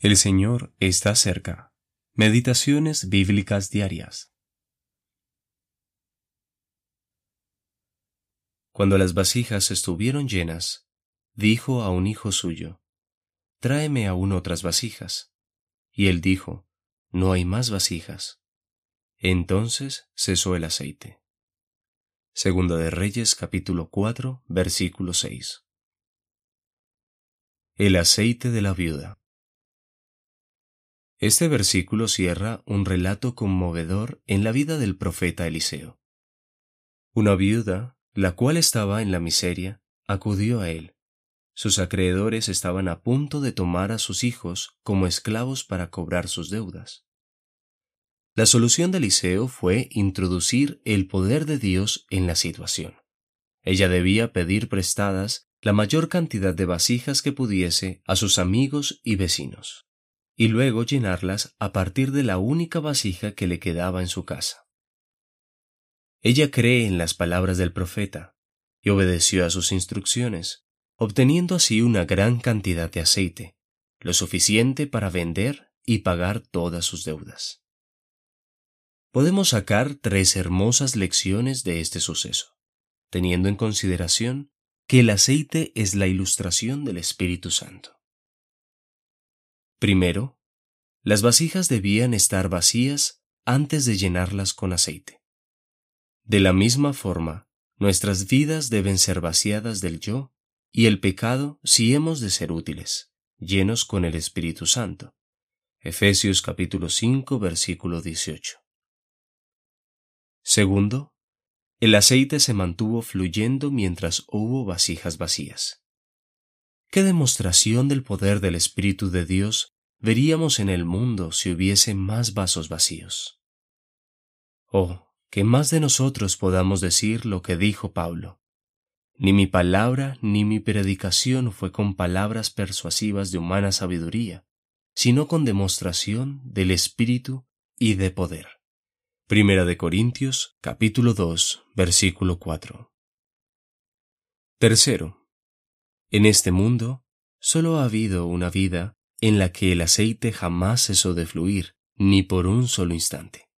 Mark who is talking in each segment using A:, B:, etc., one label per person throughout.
A: El Señor está cerca. Meditaciones bíblicas diarias. Cuando las vasijas estuvieron llenas, dijo a un hijo suyo, Tráeme aún otras vasijas. Y él dijo, No hay más vasijas. Entonces cesó el aceite. Segundo de Reyes capítulo 4 versículo 6. El aceite de la viuda. Este versículo cierra un relato conmovedor en la vida del profeta Eliseo. Una viuda, la cual estaba en la miseria, acudió a él. Sus acreedores estaban a punto de tomar a sus hijos como esclavos para cobrar sus deudas. La solución de Eliseo fue introducir el poder de Dios en la situación. Ella debía pedir prestadas la mayor cantidad de vasijas que pudiese a sus amigos y vecinos y luego llenarlas a partir de la única vasija que le quedaba en su casa. Ella cree en las palabras del profeta y obedeció a sus instrucciones, obteniendo así una gran cantidad de aceite, lo suficiente para vender y pagar todas sus deudas. Podemos sacar tres hermosas lecciones de este suceso, teniendo en consideración que el aceite es la ilustración del Espíritu Santo. Primero, las vasijas debían estar vacías antes de llenarlas con aceite. De la misma forma, nuestras vidas deben ser vaciadas del yo y el pecado si hemos de ser útiles, llenos con el Espíritu Santo. Efesios capítulo 5 versículo 18. Segundo, el aceite se mantuvo fluyendo mientras hubo vasijas vacías. ¿Qué demostración del poder del Espíritu de Dios veríamos en el mundo si hubiese más vasos vacíos? Oh, que más de nosotros podamos decir lo que dijo Pablo. Ni mi palabra ni mi predicación fue con palabras persuasivas de humana sabiduría, sino con demostración del Espíritu y de poder. Primera de Corintios, capítulo 2, versículo 4. Tercero, en este mundo solo ha habido una vida en la que el aceite jamás cesó de fluir, ni por un solo instante.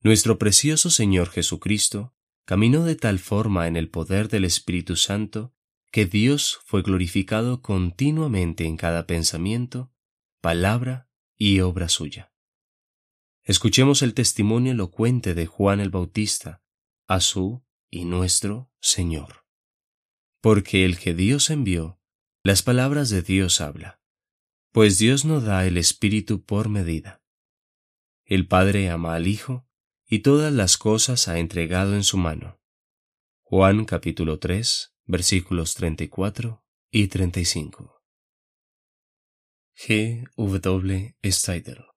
A: Nuestro precioso Señor Jesucristo caminó de tal forma en el poder del Espíritu Santo que Dios fue glorificado continuamente en cada pensamiento, palabra y obra suya. Escuchemos el testimonio elocuente de Juan el Bautista, a su y nuestro Señor porque el que Dios envió, las palabras de Dios habla, pues Dios no da el Espíritu por medida. El Padre ama al Hijo, y todas las cosas ha entregado en su mano. Juan capítulo 3, versículos 34 y 35. G. W. Steider